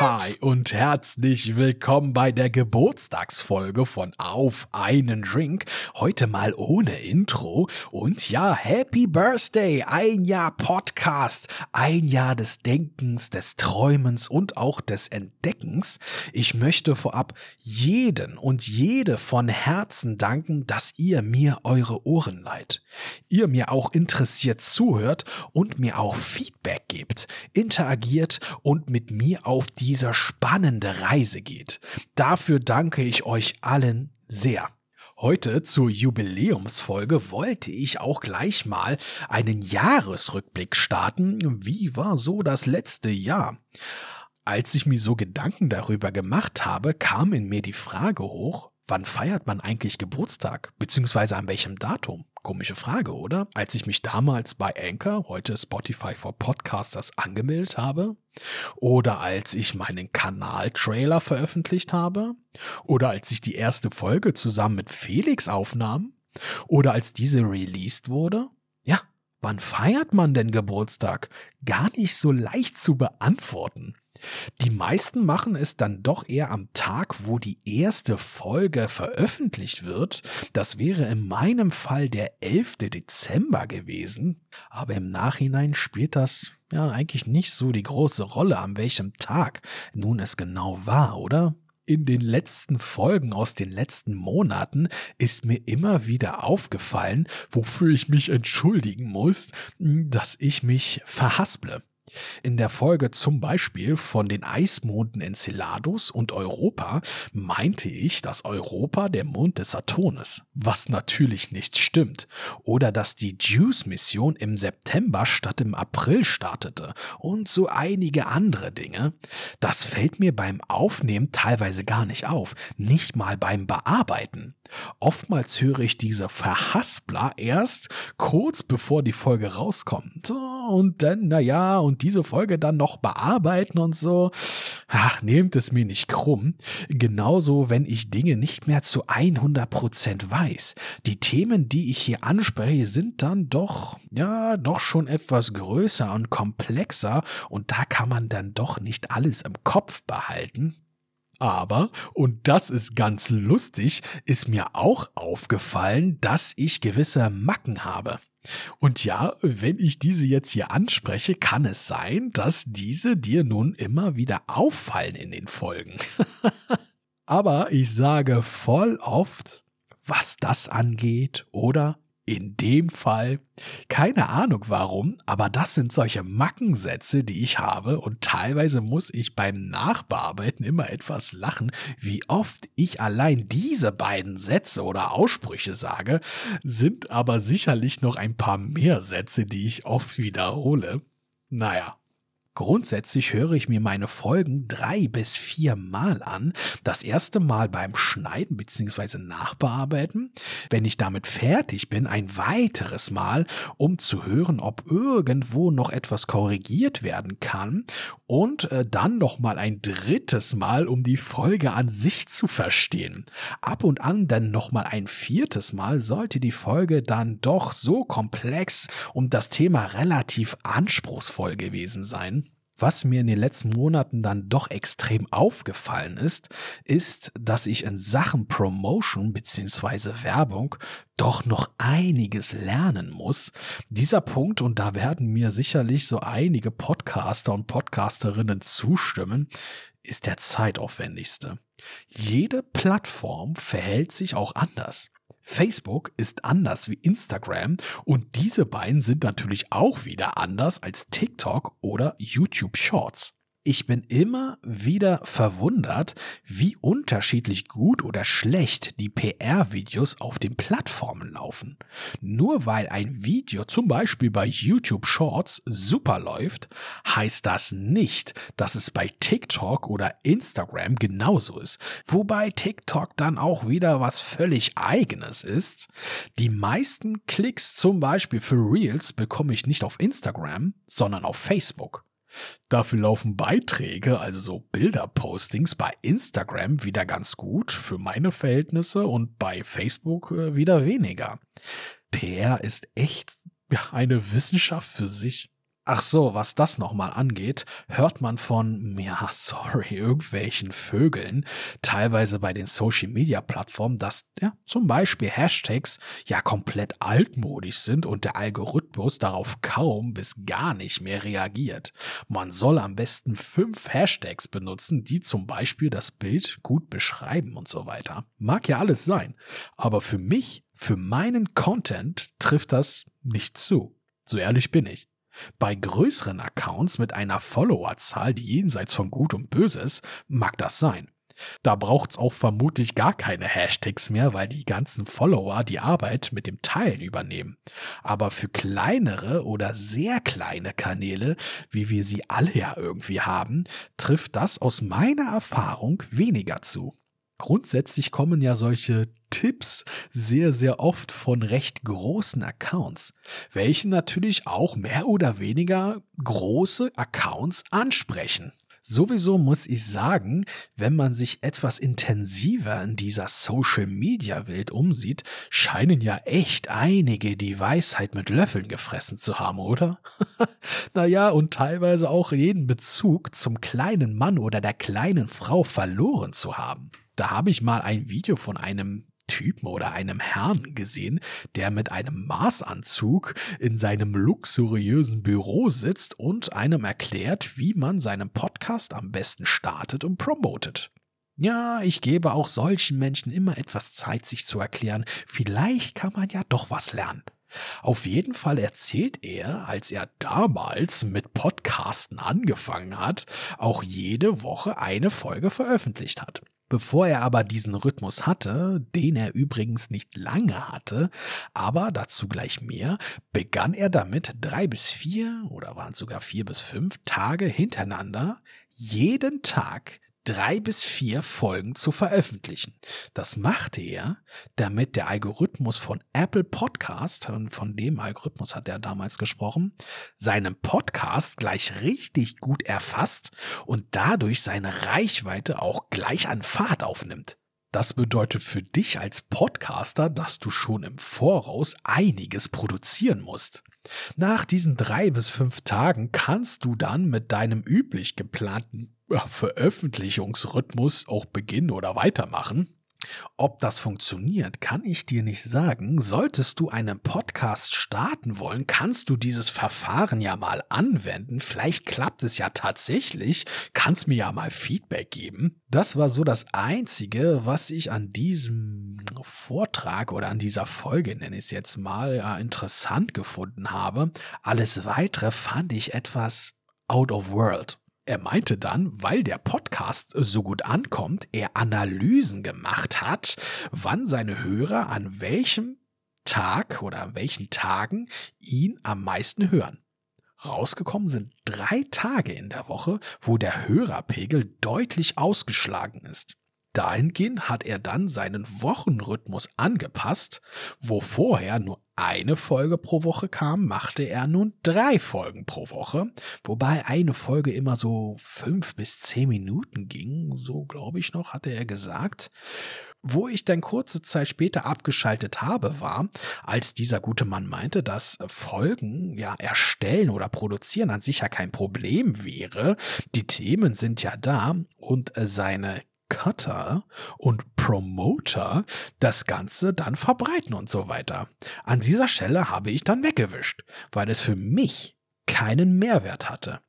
Hi und herzlich willkommen bei der Geburtstagsfolge von Auf einen Drink. Heute mal ohne Intro. Und ja, Happy Birthday! Ein Jahr Podcast, ein Jahr des Denkens, des Träumens und auch des Entdeckens. Ich möchte vorab jeden und jede von Herzen danken, dass ihr mir eure Ohren leiht. Ihr mir auch interessiert zuhört und mir auch Feedback gebt, interagiert und mit mir auf die dieser spannende Reise geht. Dafür danke ich euch allen sehr. Heute zur Jubiläumsfolge wollte ich auch gleich mal einen Jahresrückblick starten. Wie war so das letzte Jahr? Als ich mir so Gedanken darüber gemacht habe, kam in mir die Frage hoch, wann feiert man eigentlich Geburtstag? Beziehungsweise an welchem Datum? Komische Frage, oder? Als ich mich damals bei Anchor, heute Spotify for Podcasters, angemeldet habe, oder als ich meinen Kanal-Trailer veröffentlicht habe, oder als ich die erste Folge zusammen mit Felix aufnahm, oder als diese released wurde? Ja, wann feiert man denn Geburtstag? Gar nicht so leicht zu beantworten. Die meisten machen es dann doch eher am Tag, wo die erste Folge veröffentlicht wird. Das wäre in meinem Fall der 11. Dezember gewesen. Aber im Nachhinein spielt das ja eigentlich nicht so die große Rolle, an welchem Tag nun es genau war, oder? in den letzten Folgen aus den letzten Monaten ist mir immer wieder aufgefallen, wofür ich mich entschuldigen muss, dass ich mich verhasple. In der Folge zum Beispiel von den Eismonden Enceladus und Europa meinte ich, dass Europa der Mond des Saturn ist, was natürlich nicht stimmt. Oder dass die JUICE-Mission im September statt im April startete und so einige andere Dinge. Das fällt mir beim Aufnehmen teilweise gar nicht auf, nicht mal beim Bearbeiten. Oftmals höre ich diese Verhaspler erst kurz bevor die Folge rauskommt. Und dann, naja, und diese Folge dann noch bearbeiten und so. Ach, nehmt es mir nicht krumm. Genauso, wenn ich Dinge nicht mehr zu 100% weiß. Die Themen, die ich hier anspreche, sind dann doch, ja, doch schon etwas größer und komplexer und da kann man dann doch nicht alles im Kopf behalten. Aber, und das ist ganz lustig, ist mir auch aufgefallen, dass ich gewisse Macken habe. Und ja, wenn ich diese jetzt hier anspreche, kann es sein, dass diese dir nun immer wieder auffallen in den Folgen. Aber ich sage voll oft, was das angeht oder in dem Fall, keine Ahnung warum, aber das sind solche Mackensätze, die ich habe und teilweise muss ich beim Nachbearbeiten immer etwas lachen, wie oft ich allein diese beiden Sätze oder Aussprüche sage, sind aber sicherlich noch ein paar mehr Sätze, die ich oft wiederhole. Naja, Grundsätzlich höre ich mir meine Folgen drei bis vier Mal an. Das erste Mal beim Schneiden bzw. Nachbearbeiten. Wenn ich damit fertig bin, ein weiteres Mal, um zu hören, ob irgendwo noch etwas korrigiert werden kann. Und äh, dann nochmal ein drittes Mal, um die Folge an sich zu verstehen. Ab und an dann nochmal ein viertes Mal sollte die Folge dann doch so komplex und das Thema relativ anspruchsvoll gewesen sein. Was mir in den letzten Monaten dann doch extrem aufgefallen ist, ist, dass ich in Sachen Promotion bzw. Werbung doch noch einiges lernen muss. Dieser Punkt, und da werden mir sicherlich so einige Podcaster und Podcasterinnen zustimmen, ist der zeitaufwendigste. Jede Plattform verhält sich auch anders. Facebook ist anders wie Instagram und diese beiden sind natürlich auch wieder anders als TikTok oder YouTube Shorts. Ich bin immer wieder verwundert, wie unterschiedlich gut oder schlecht die PR-Videos auf den Plattformen laufen. Nur weil ein Video zum Beispiel bei YouTube Shorts super läuft, heißt das nicht, dass es bei TikTok oder Instagram genauso ist. Wobei TikTok dann auch wieder was völlig eigenes ist. Die meisten Klicks zum Beispiel für Reels bekomme ich nicht auf Instagram, sondern auf Facebook. Dafür laufen Beiträge, also so Bilderpostings bei Instagram wieder ganz gut für meine Verhältnisse und bei Facebook äh, wieder weniger. PR ist echt eine Wissenschaft für sich. Ach so, was das nochmal angeht, hört man von, ja, sorry, irgendwelchen Vögeln, teilweise bei den Social Media Plattformen, dass ja, zum Beispiel Hashtags ja komplett altmodisch sind und der Algorithmus darauf kaum bis gar nicht mehr reagiert. Man soll am besten fünf Hashtags benutzen, die zum Beispiel das Bild gut beschreiben und so weiter. Mag ja alles sein, aber für mich, für meinen Content trifft das nicht zu. So ehrlich bin ich. Bei größeren Accounts mit einer Followerzahl, die jenseits von Gut und Böses, mag das sein. Da braucht's auch vermutlich gar keine Hashtags mehr, weil die ganzen Follower die Arbeit mit dem Teilen übernehmen. Aber für kleinere oder sehr kleine Kanäle, wie wir sie alle ja irgendwie haben, trifft das aus meiner Erfahrung weniger zu. Grundsätzlich kommen ja solche Tipps sehr, sehr oft von recht großen Accounts, welche natürlich auch mehr oder weniger große Accounts ansprechen. Sowieso muss ich sagen, wenn man sich etwas intensiver in dieser Social-Media-Welt umsieht, scheinen ja echt einige die Weisheit mit Löffeln gefressen zu haben, oder? naja, und teilweise auch jeden Bezug zum kleinen Mann oder der kleinen Frau verloren zu haben. Da habe ich mal ein Video von einem Typen oder einem Herrn gesehen, der mit einem Maßanzug in seinem luxuriösen Büro sitzt und einem erklärt, wie man seinen Podcast am besten startet und promotet. Ja, ich gebe auch solchen Menschen immer etwas Zeit, sich zu erklären. Vielleicht kann man ja doch was lernen. Auf jeden Fall erzählt er, als er damals mit Podcasten angefangen hat, auch jede Woche eine Folge veröffentlicht hat. Bevor er aber diesen Rhythmus hatte, den er übrigens nicht lange hatte, aber dazu gleich mehr, begann er damit drei bis vier oder waren es sogar vier bis fünf Tage hintereinander jeden Tag drei bis vier Folgen zu veröffentlichen. Das machte er, damit der Algorithmus von Apple Podcast, von dem Algorithmus hat er damals gesprochen, seinen Podcast gleich richtig gut erfasst und dadurch seine Reichweite auch gleich an Fahrt aufnimmt. Das bedeutet für dich als Podcaster, dass du schon im Voraus einiges produzieren musst. Nach diesen drei bis fünf Tagen kannst du dann mit deinem üblich geplanten Veröffentlichungsrhythmus auch beginnen oder weitermachen. Ob das funktioniert, kann ich dir nicht sagen. Solltest du einen Podcast starten wollen, kannst du dieses Verfahren ja mal anwenden. Vielleicht klappt es ja tatsächlich. Kannst mir ja mal Feedback geben. Das war so das Einzige, was ich an diesem Vortrag oder an dieser Folge, nenne ich es jetzt mal, ja, interessant gefunden habe. Alles weitere fand ich etwas out of world. Er meinte dann, weil der Podcast so gut ankommt, er Analysen gemacht hat, wann seine Hörer an welchem Tag oder an welchen Tagen ihn am meisten hören. Rausgekommen sind drei Tage in der Woche, wo der Hörerpegel deutlich ausgeschlagen ist. Dahingehend hat er dann seinen Wochenrhythmus angepasst, wo vorher nur eine Folge pro Woche kam, machte er nun drei Folgen pro Woche, wobei eine Folge immer so fünf bis zehn Minuten ging, so glaube ich noch, hatte er gesagt. Wo ich dann kurze Zeit später abgeschaltet habe, war, als dieser gute Mann meinte, dass Folgen ja erstellen oder produzieren an sich ja kein Problem wäre. Die Themen sind ja da und seine Cutter und Promoter das Ganze dann verbreiten und so weiter. An dieser Stelle habe ich dann weggewischt, weil es für mich keinen Mehrwert hatte.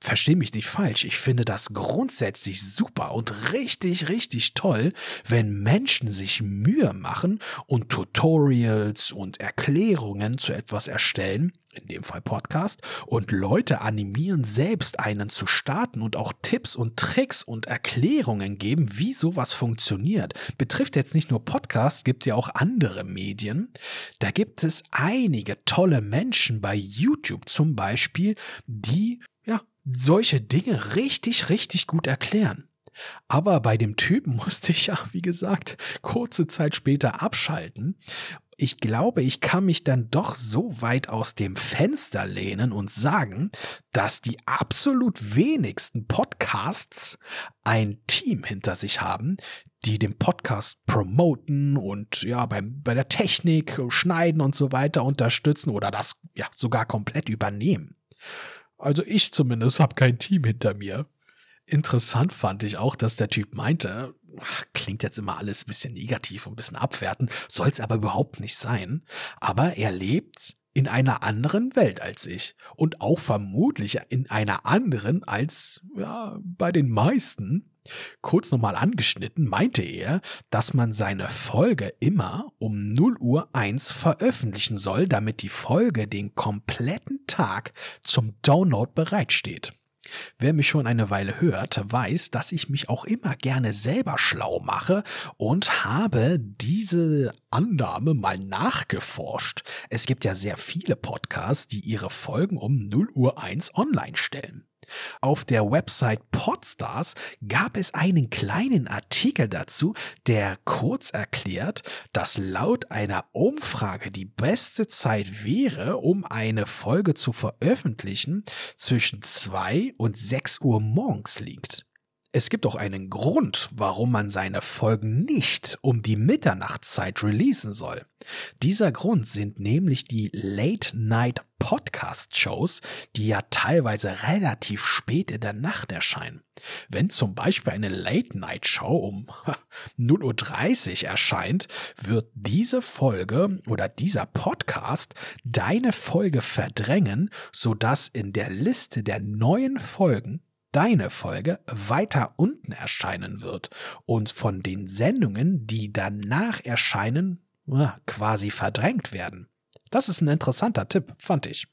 Versteh mich nicht falsch, ich finde das grundsätzlich super und richtig, richtig toll, wenn Menschen sich Mühe machen und Tutorials und Erklärungen zu etwas erstellen, in dem Fall Podcast, und Leute animieren, selbst einen zu starten und auch Tipps und Tricks und Erklärungen geben, wie sowas funktioniert. Betrifft jetzt nicht nur Podcast, gibt ja auch andere Medien. Da gibt es einige tolle Menschen bei YouTube zum Beispiel, die solche Dinge richtig, richtig gut erklären. Aber bei dem Typen musste ich ja, wie gesagt, kurze Zeit später abschalten. Ich glaube, ich kann mich dann doch so weit aus dem Fenster lehnen und sagen, dass die absolut wenigsten Podcasts ein Team hinter sich haben, die den Podcast promoten und ja, beim, bei der Technik, Schneiden und so weiter unterstützen oder das ja sogar komplett übernehmen. Also ich zumindest habe kein Team hinter mir. Interessant fand ich auch, dass der Typ meinte, klingt jetzt immer alles ein bisschen negativ und ein bisschen abwertend, soll es aber überhaupt nicht sein. Aber er lebt in einer anderen Welt als ich und auch vermutlich in einer anderen als ja, bei den meisten. Kurz nochmal angeschnitten meinte er, dass man seine Folge immer um 0 Uhr 1 veröffentlichen soll, damit die Folge den kompletten Tag zum Download bereitsteht. Wer mich schon eine Weile hört, weiß, dass ich mich auch immer gerne selber schlau mache und habe diese Annahme mal nachgeforscht. Es gibt ja sehr viele Podcasts, die ihre Folgen um 0 Uhr 1 online stellen. Auf der Website Podstars gab es einen kleinen Artikel dazu, der kurz erklärt, dass laut einer Umfrage die beste Zeit wäre, um eine Folge zu veröffentlichen, zwischen 2 und 6 Uhr morgens liegt. Es gibt auch einen Grund, warum man seine Folgen nicht um die Mitternachtszeit releasen soll. Dieser Grund sind nämlich die Late-Night Podcast-Shows, die ja teilweise relativ spät in der Nacht erscheinen. Wenn zum Beispiel eine Late-Night-Show um 0.30 Uhr erscheint, wird diese Folge oder dieser Podcast deine Folge verdrängen, sodass in der Liste der neuen Folgen deine Folge weiter unten erscheinen wird und von den Sendungen, die danach erscheinen, quasi verdrängt werden. Das ist ein interessanter Tipp, fand ich.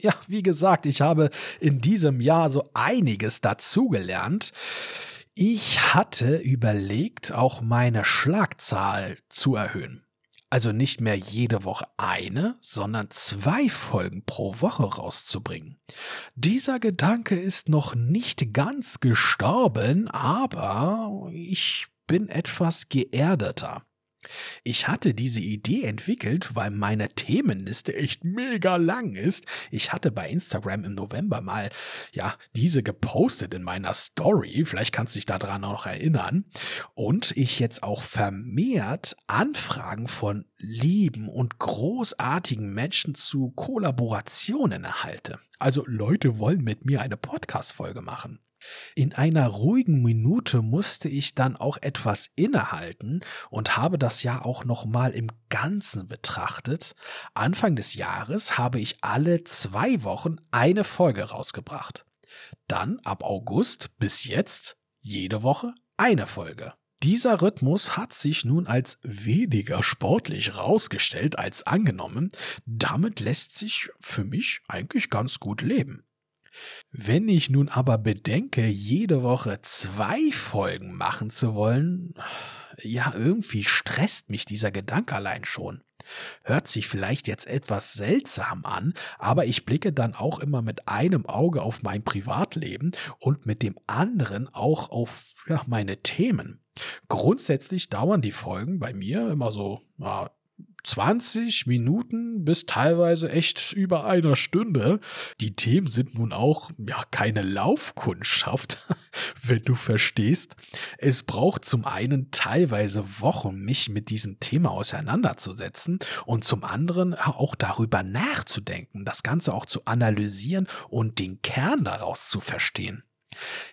Ja, wie gesagt, ich habe in diesem Jahr so einiges dazugelernt. Ich hatte überlegt, auch meine Schlagzahl zu erhöhen. Also nicht mehr jede Woche eine, sondern zwei Folgen pro Woche rauszubringen. Dieser Gedanke ist noch nicht ganz gestorben, aber ich bin etwas geerdeter. Ich hatte diese Idee entwickelt, weil meine Themenliste echt mega lang ist. Ich hatte bei Instagram im November mal, ja, diese gepostet in meiner Story. Vielleicht kannst du dich daran auch noch erinnern. Und ich jetzt auch vermehrt Anfragen von lieben und großartigen Menschen zu Kollaborationen erhalte. Also Leute wollen mit mir eine Podcast-Folge machen. In einer ruhigen Minute musste ich dann auch etwas innehalten und habe das Jahr auch nochmal im Ganzen betrachtet. Anfang des Jahres habe ich alle zwei Wochen eine Folge rausgebracht. Dann ab August bis jetzt jede Woche eine Folge. Dieser Rhythmus hat sich nun als weniger sportlich rausgestellt als angenommen. Damit lässt sich für mich eigentlich ganz gut leben. Wenn ich nun aber bedenke, jede Woche zwei Folgen machen zu wollen, ja, irgendwie stresst mich dieser Gedanke allein schon. Hört sich vielleicht jetzt etwas seltsam an, aber ich blicke dann auch immer mit einem Auge auf mein Privatleben und mit dem anderen auch auf ja, meine Themen. Grundsätzlich dauern die Folgen bei mir immer so ja, 20 Minuten bis teilweise echt über einer Stunde. Die Themen sind nun auch ja keine Laufkundschaft, wenn du verstehst. Es braucht zum einen teilweise Wochen, mich mit diesem Thema auseinanderzusetzen und zum anderen auch darüber nachzudenken, das Ganze auch zu analysieren und den Kern daraus zu verstehen.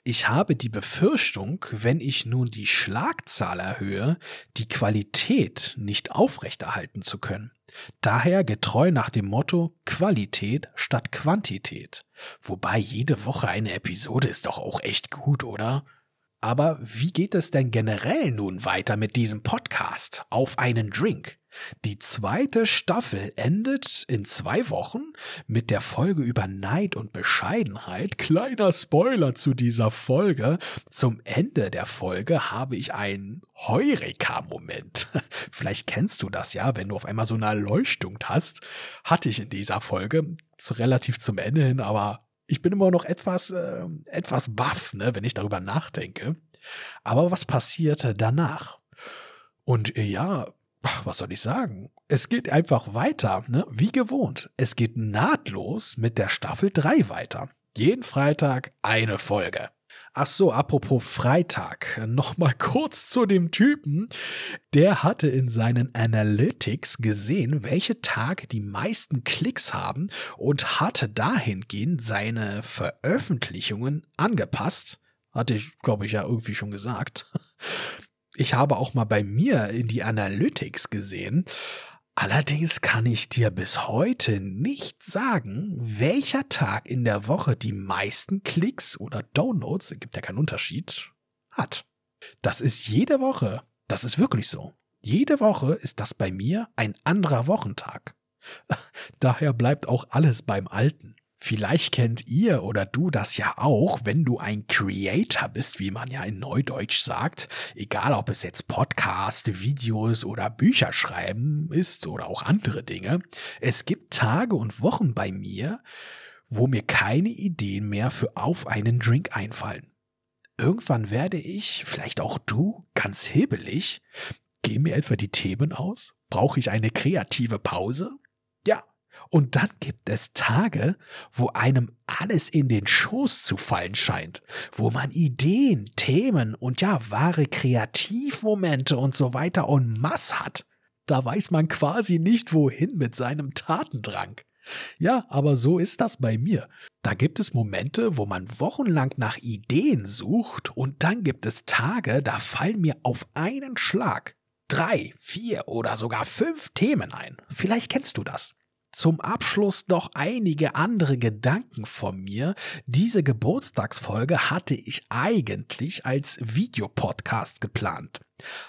Ich habe die Befürchtung, wenn ich nun die Schlagzahl erhöhe, die Qualität nicht aufrechterhalten zu können. Daher getreu nach dem Motto Qualität statt Quantität. Wobei jede Woche eine Episode ist doch auch echt gut, oder? Aber wie geht es denn generell nun weiter mit diesem Podcast? Auf einen Drink. Die zweite Staffel endet in zwei Wochen mit der Folge über Neid und Bescheidenheit. Kleiner Spoiler zu dieser Folge. Zum Ende der Folge habe ich einen Heureka-Moment. Vielleicht kennst du das ja, wenn du auf einmal so eine Erleuchtung hast. Hatte ich in dieser Folge relativ zum Ende hin, aber ich bin immer noch etwas, äh, etwas baff, ne, wenn ich darüber nachdenke. Aber was passierte danach? Und ja, was soll ich sagen? Es geht einfach weiter, ne? wie gewohnt. Es geht nahtlos mit der Staffel 3 weiter. Jeden Freitag eine Folge. Ach so, apropos Freitag, nochmal kurz zu dem Typen. Der hatte in seinen Analytics gesehen, welche Tage die meisten Klicks haben und hatte dahingehend seine Veröffentlichungen angepasst. Hatte ich, glaube ich, ja irgendwie schon gesagt. Ich habe auch mal bei mir in die Analytics gesehen. Allerdings kann ich dir bis heute nicht sagen, welcher Tag in der Woche die meisten Klicks oder Downloads, gibt ja keinen Unterschied, hat. Das ist jede Woche. Das ist wirklich so. Jede Woche ist das bei mir ein anderer Wochentag. Daher bleibt auch alles beim Alten. Vielleicht kennt ihr oder du das ja auch, wenn du ein Creator bist, wie man ja in Neudeutsch sagt, egal ob es jetzt Podcast, Videos oder Bücher schreiben ist oder auch andere Dinge. Es gibt Tage und Wochen bei mir, wo mir keine Ideen mehr für auf einen Drink einfallen. Irgendwann werde ich, vielleicht auch du, ganz hebelig. Gehen mir etwa die Themen aus? Brauche ich eine kreative Pause? Ja, und dann gibt es Tage, wo einem alles in den Schoß zu fallen scheint, wo man Ideen, Themen und ja, wahre Kreativmomente und so weiter en masse hat. Da weiß man quasi nicht wohin mit seinem Tatendrang. Ja, aber so ist das bei mir. Da gibt es Momente, wo man wochenlang nach Ideen sucht und dann gibt es Tage, da fallen mir auf einen Schlag drei, vier oder sogar fünf Themen ein. Vielleicht kennst du das. Zum Abschluss noch einige andere Gedanken von mir. Diese Geburtstagsfolge hatte ich eigentlich als Videopodcast geplant.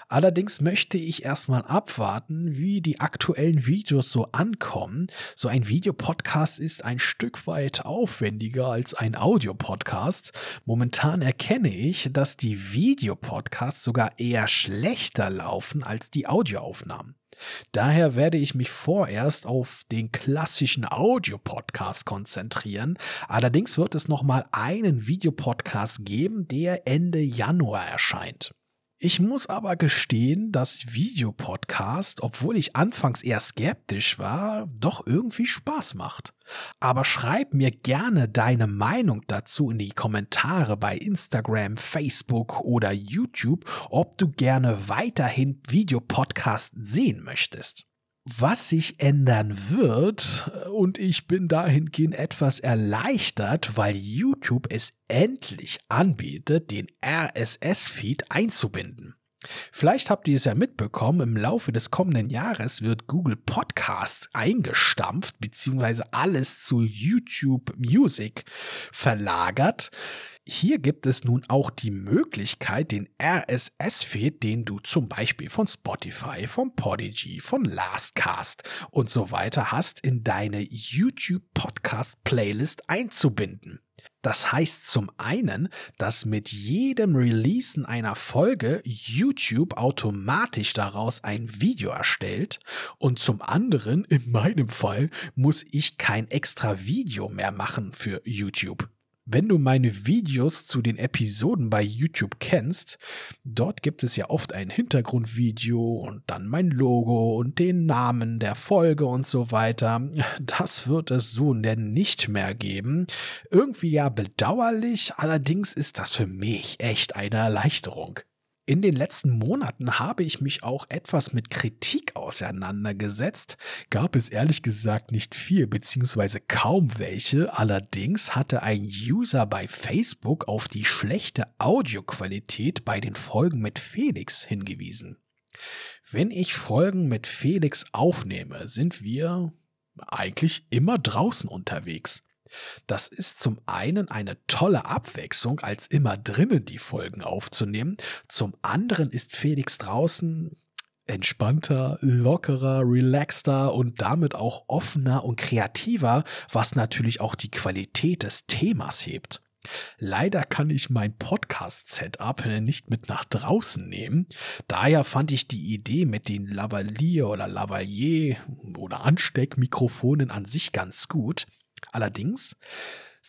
Allerdings möchte ich erstmal abwarten, wie die aktuellen Videos so ankommen. So ein Videopodcast ist ein Stück weit aufwendiger als ein Audiopodcast. Momentan erkenne ich, dass die Videopodcasts sogar eher schlechter laufen als die Audioaufnahmen. Daher werde ich mich vorerst auf den klassischen Audio-Podcast konzentrieren. Allerdings wird es nochmal einen Videopodcast geben, der Ende Januar erscheint. Ich muss aber gestehen, dass Videopodcast, obwohl ich anfangs eher skeptisch war, doch irgendwie Spaß macht. Aber schreib mir gerne deine Meinung dazu in die Kommentare bei Instagram, Facebook oder YouTube, ob du gerne weiterhin Videopodcast sehen möchtest was sich ändern wird, und ich bin dahingehend etwas erleichtert, weil YouTube es endlich anbietet, den RSS-Feed einzubinden. Vielleicht habt ihr es ja mitbekommen, im Laufe des kommenden Jahres wird Google Podcasts eingestampft, beziehungsweise alles zu YouTube Music verlagert. Hier gibt es nun auch die Möglichkeit, den RSS-Feed, den du zum Beispiel von Spotify, von Podigy, von Lastcast und so weiter hast, in deine YouTube Podcast Playlist einzubinden. Das heißt zum einen, dass mit jedem Releasen einer Folge YouTube automatisch daraus ein Video erstellt und zum anderen, in meinem Fall, muss ich kein extra Video mehr machen für YouTube. Wenn du meine Videos zu den Episoden bei YouTube kennst, dort gibt es ja oft ein Hintergrundvideo und dann mein Logo und den Namen der Folge und so weiter. Das wird es so denn nicht mehr geben. Irgendwie ja bedauerlich, allerdings ist das für mich echt eine Erleichterung. In den letzten Monaten habe ich mich auch etwas mit Kritik auseinandergesetzt, gab es ehrlich gesagt nicht viel beziehungsweise kaum welche, allerdings hatte ein User bei Facebook auf die schlechte Audioqualität bei den Folgen mit Felix hingewiesen. Wenn ich Folgen mit Felix aufnehme, sind wir eigentlich immer draußen unterwegs. Das ist zum einen eine tolle Abwechslung, als immer drinnen die Folgen aufzunehmen. Zum anderen ist Felix draußen entspannter, lockerer, relaxter und damit auch offener und kreativer, was natürlich auch die Qualität des Themas hebt. Leider kann ich mein Podcast-Setup nicht mit nach draußen nehmen. Daher fand ich die Idee mit den Lavalier oder Lavalier oder Ansteckmikrofonen an sich ganz gut. Allerdings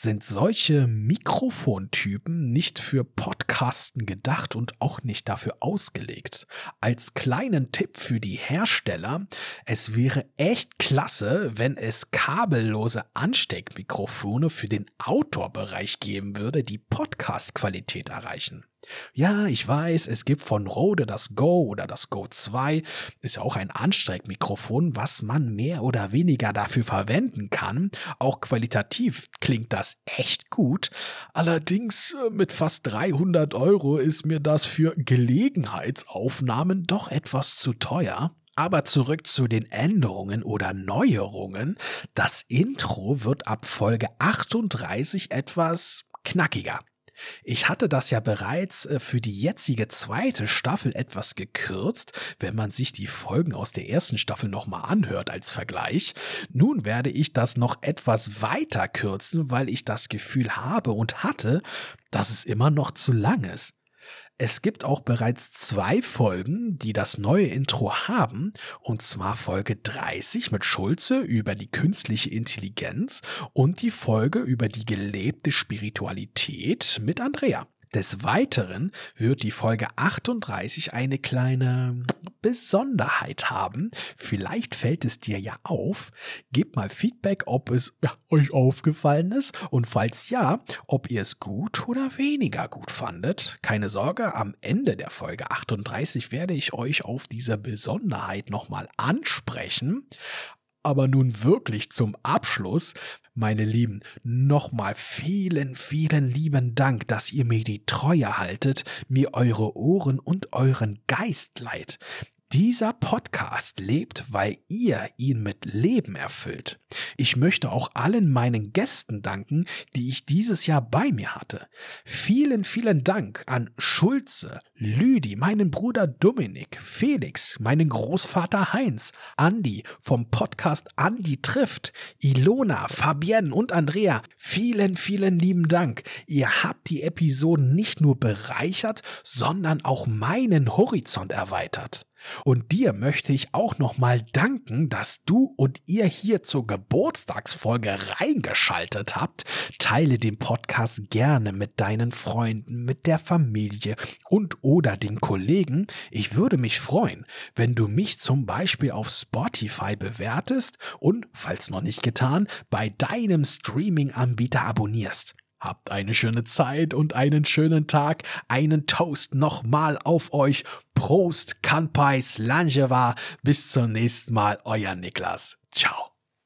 sind solche Mikrofontypen nicht für Podcasten gedacht und auch nicht dafür ausgelegt. Als kleinen Tipp für die Hersteller, es wäre echt klasse, wenn es kabellose Ansteckmikrofone für den Outdoor-Bereich geben würde, die Podcast-Qualität erreichen. Ja, ich weiß, es gibt von Rode das Go oder das Go 2, ist ja auch ein Anstreckmikrofon, was man mehr oder weniger dafür verwenden kann. Auch qualitativ klingt das echt gut. Allerdings äh, mit fast 300 Euro ist mir das für Gelegenheitsaufnahmen doch etwas zu teuer. Aber zurück zu den Änderungen oder Neuerungen. Das Intro wird ab Folge 38 etwas knackiger. Ich hatte das ja bereits äh, für die jetzige zweite Staffel etwas gekürzt, wenn man sich die Folgen aus der ersten Staffel nochmal anhört als Vergleich. Nun werde ich das noch etwas weiter kürzen, weil ich das Gefühl habe und hatte, dass es immer noch zu lang ist. Es gibt auch bereits zwei Folgen, die das neue Intro haben, und zwar Folge 30 mit Schulze über die künstliche Intelligenz und die Folge über die gelebte Spiritualität mit Andrea. Des Weiteren wird die Folge 38 eine kleine Besonderheit haben. Vielleicht fällt es dir ja auf. Gebt mal Feedback, ob es euch aufgefallen ist und falls ja, ob ihr es gut oder weniger gut fandet. Keine Sorge, am Ende der Folge 38 werde ich euch auf diese Besonderheit nochmal ansprechen. Aber nun wirklich zum Abschluss meine Lieben, nochmal vielen, vielen lieben Dank, dass ihr mir die Treue haltet, mir eure Ohren und euren Geist leiht. Dieser Podcast lebt, weil ihr ihn mit Leben erfüllt. Ich möchte auch allen meinen Gästen danken, die ich dieses Jahr bei mir hatte. Vielen, vielen Dank an Schulze, Lüdi, meinen Bruder Dominik, Felix, meinen Großvater Heinz, Andi vom Podcast Andi trifft, Ilona, Fabienne und Andrea. Vielen, vielen lieben Dank. Ihr habt die Episoden nicht nur bereichert, sondern auch meinen Horizont erweitert. Und dir möchte ich auch nochmal danken, dass du und ihr hier zur Geburtstagsfolge reingeschaltet habt. Teile den Podcast gerne mit deinen Freunden, mit der Familie und oder den Kollegen. Ich würde mich freuen, wenn du mich zum Beispiel auf Spotify bewertest und, falls noch nicht getan, bei deinem Streaming-Anbieter abonnierst. Habt eine schöne Zeit und einen schönen Tag. Einen Toast nochmal auf euch. Prost, Kanpai, Slangeva. Bis zum nächsten Mal, euer Niklas. Ciao.